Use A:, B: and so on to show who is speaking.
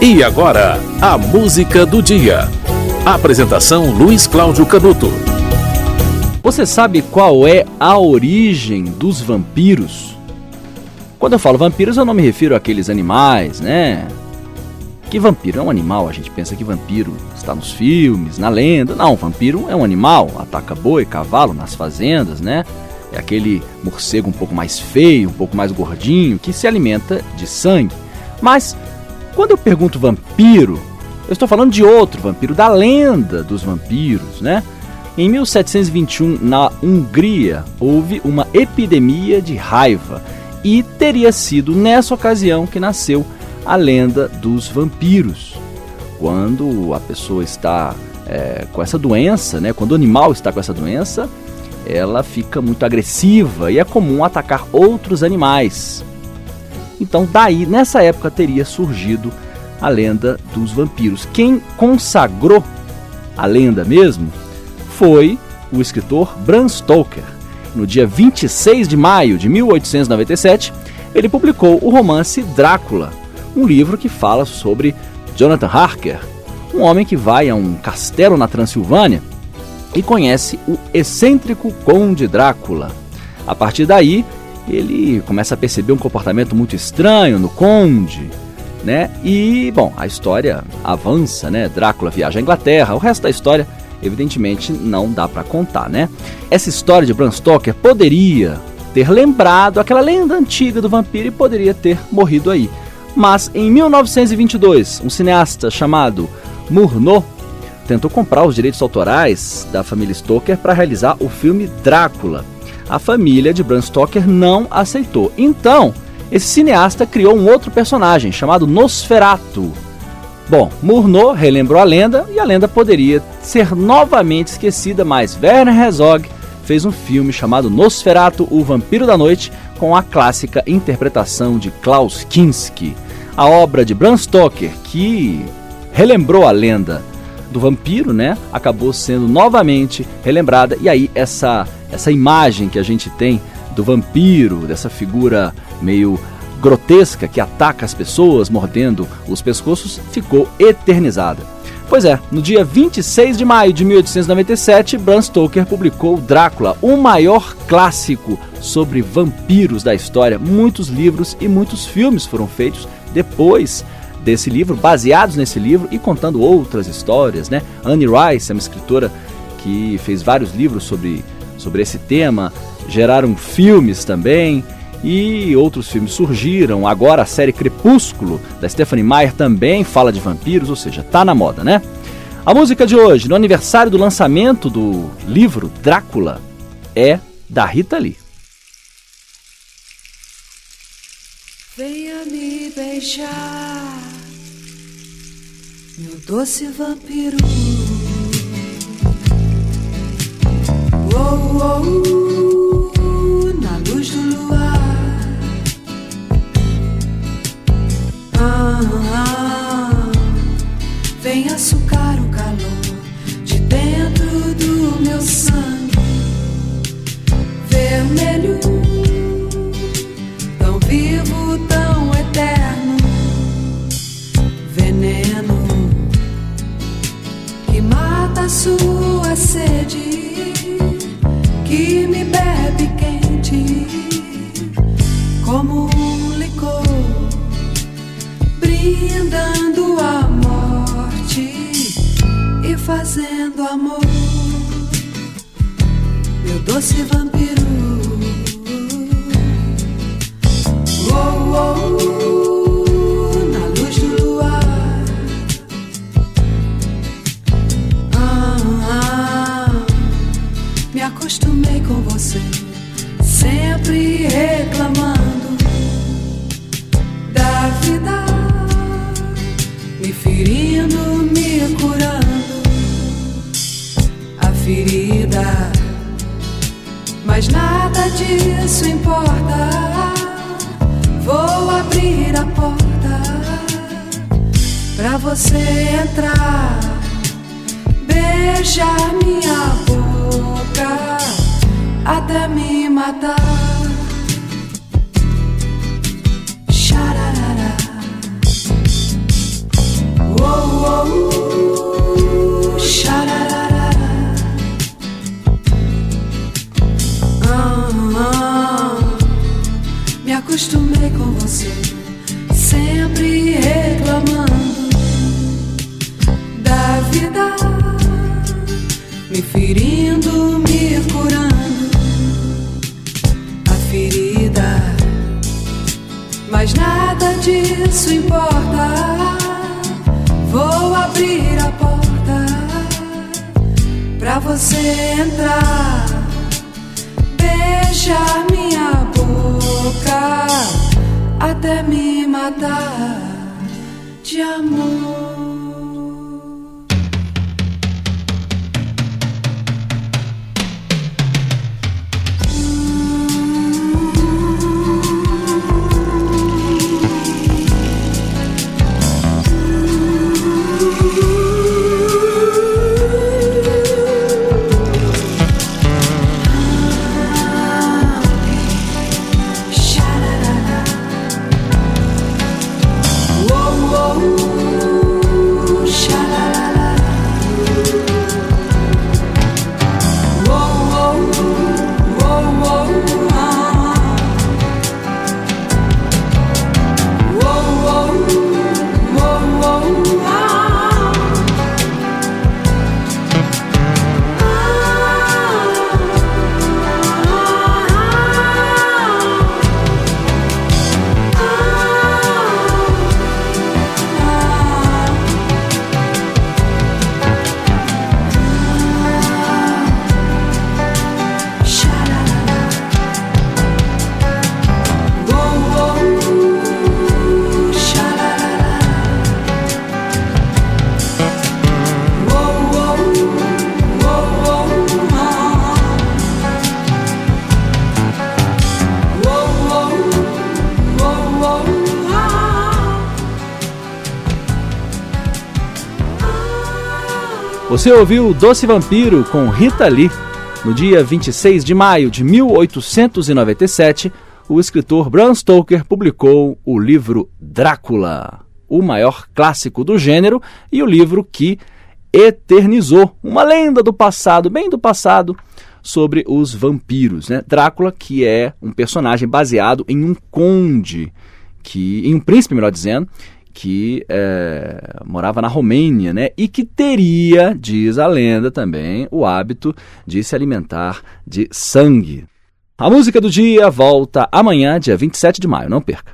A: E agora, a música do dia. Apresentação Luiz Cláudio Canuto.
B: Você sabe qual é a origem dos vampiros? Quando eu falo vampiros, eu não me refiro àqueles animais, né? Que vampiro é um animal, a gente pensa que vampiro está nos filmes, na lenda. Não, vampiro é um animal, ataca boi, cavalo nas fazendas, né? É aquele morcego um pouco mais feio, um pouco mais gordinho, que se alimenta de sangue. Mas quando eu pergunto vampiro, eu estou falando de outro vampiro, da lenda dos vampiros, né? Em 1721, na Hungria, houve uma epidemia de raiva e teria sido nessa ocasião que nasceu a lenda dos vampiros. Quando a pessoa está é, com essa doença, né? Quando o animal está com essa doença, ela fica muito agressiva e é comum atacar outros animais. Então, daí, nessa época, teria surgido a lenda dos vampiros. Quem consagrou a lenda mesmo foi o escritor Bram Stoker. No dia 26 de maio de 1897, ele publicou o romance Drácula, um livro que fala sobre Jonathan Harker, um homem que vai a um castelo na Transilvânia e conhece o excêntrico Conde Drácula. A partir daí, ele começa a perceber um comportamento muito estranho no conde, né? E, bom, a história avança, né? Drácula viaja à Inglaterra, o resto da história, evidentemente, não dá para contar, né? Essa história de Bram Stoker poderia ter lembrado aquela lenda antiga do vampiro e poderia ter morrido aí. Mas em 1922, um cineasta chamado Murnau tentou comprar os direitos autorais da família Stoker para realizar o filme Drácula a família de Bram Stoker não aceitou. Então, esse cineasta criou um outro personagem chamado Nosferatu. Bom, Murnau relembrou a lenda e a lenda poderia ser novamente esquecida, mas Werner Herzog fez um filme chamado Nosferatu, o Vampiro da Noite, com a clássica interpretação de Klaus Kinski. A obra de Bram Stoker, que relembrou a lenda do vampiro, né, acabou sendo novamente relembrada e aí essa essa imagem que a gente tem do vampiro, dessa figura meio grotesca que ataca as pessoas mordendo os pescoços, ficou eternizada. Pois é, no dia 26 de maio de 1897, Bram Stoker publicou Drácula, o maior clássico sobre vampiros da história. Muitos livros e muitos filmes foram feitos depois desse livro, baseados nesse livro e contando outras histórias, né? Anne Rice é uma escritora que fez vários livros sobre sobre esse tema, geraram filmes também e outros filmes surgiram. Agora a série Crepúsculo da Stephanie Meyer também fala de vampiros, ou seja, tá na moda, né? A música de hoje, no aniversário do lançamento do livro Drácula, é da Rita Lee.
C: Beijar, meu doce vampiro. oh, oh, na luz do luar. Ah, ah, vem açucar o calor de dentro do meu sangue vermelho, brindando a morte e fazendo amor, meu doce vampiro. Curando a ferida. Mas nada disso importa. Vou abrir a porta pra você entrar, beijar minha boca até me matar. Disso importa. Vou abrir a porta pra você entrar, beijar minha boca até me matar de amor.
B: Você ouviu Doce Vampiro com Rita Lee. No dia 26 de maio de 1897, o escritor Bram Stoker publicou o livro Drácula, o maior clássico do gênero e o livro que eternizou uma lenda do passado, bem do passado, sobre os vampiros. Né? Drácula, que é um personagem baseado em um conde, que, em um príncipe, melhor dizendo, que é, morava na Romênia, né? E que teria, diz a lenda também, o hábito de se alimentar de sangue. A música do dia volta amanhã, dia 27 de maio, não perca.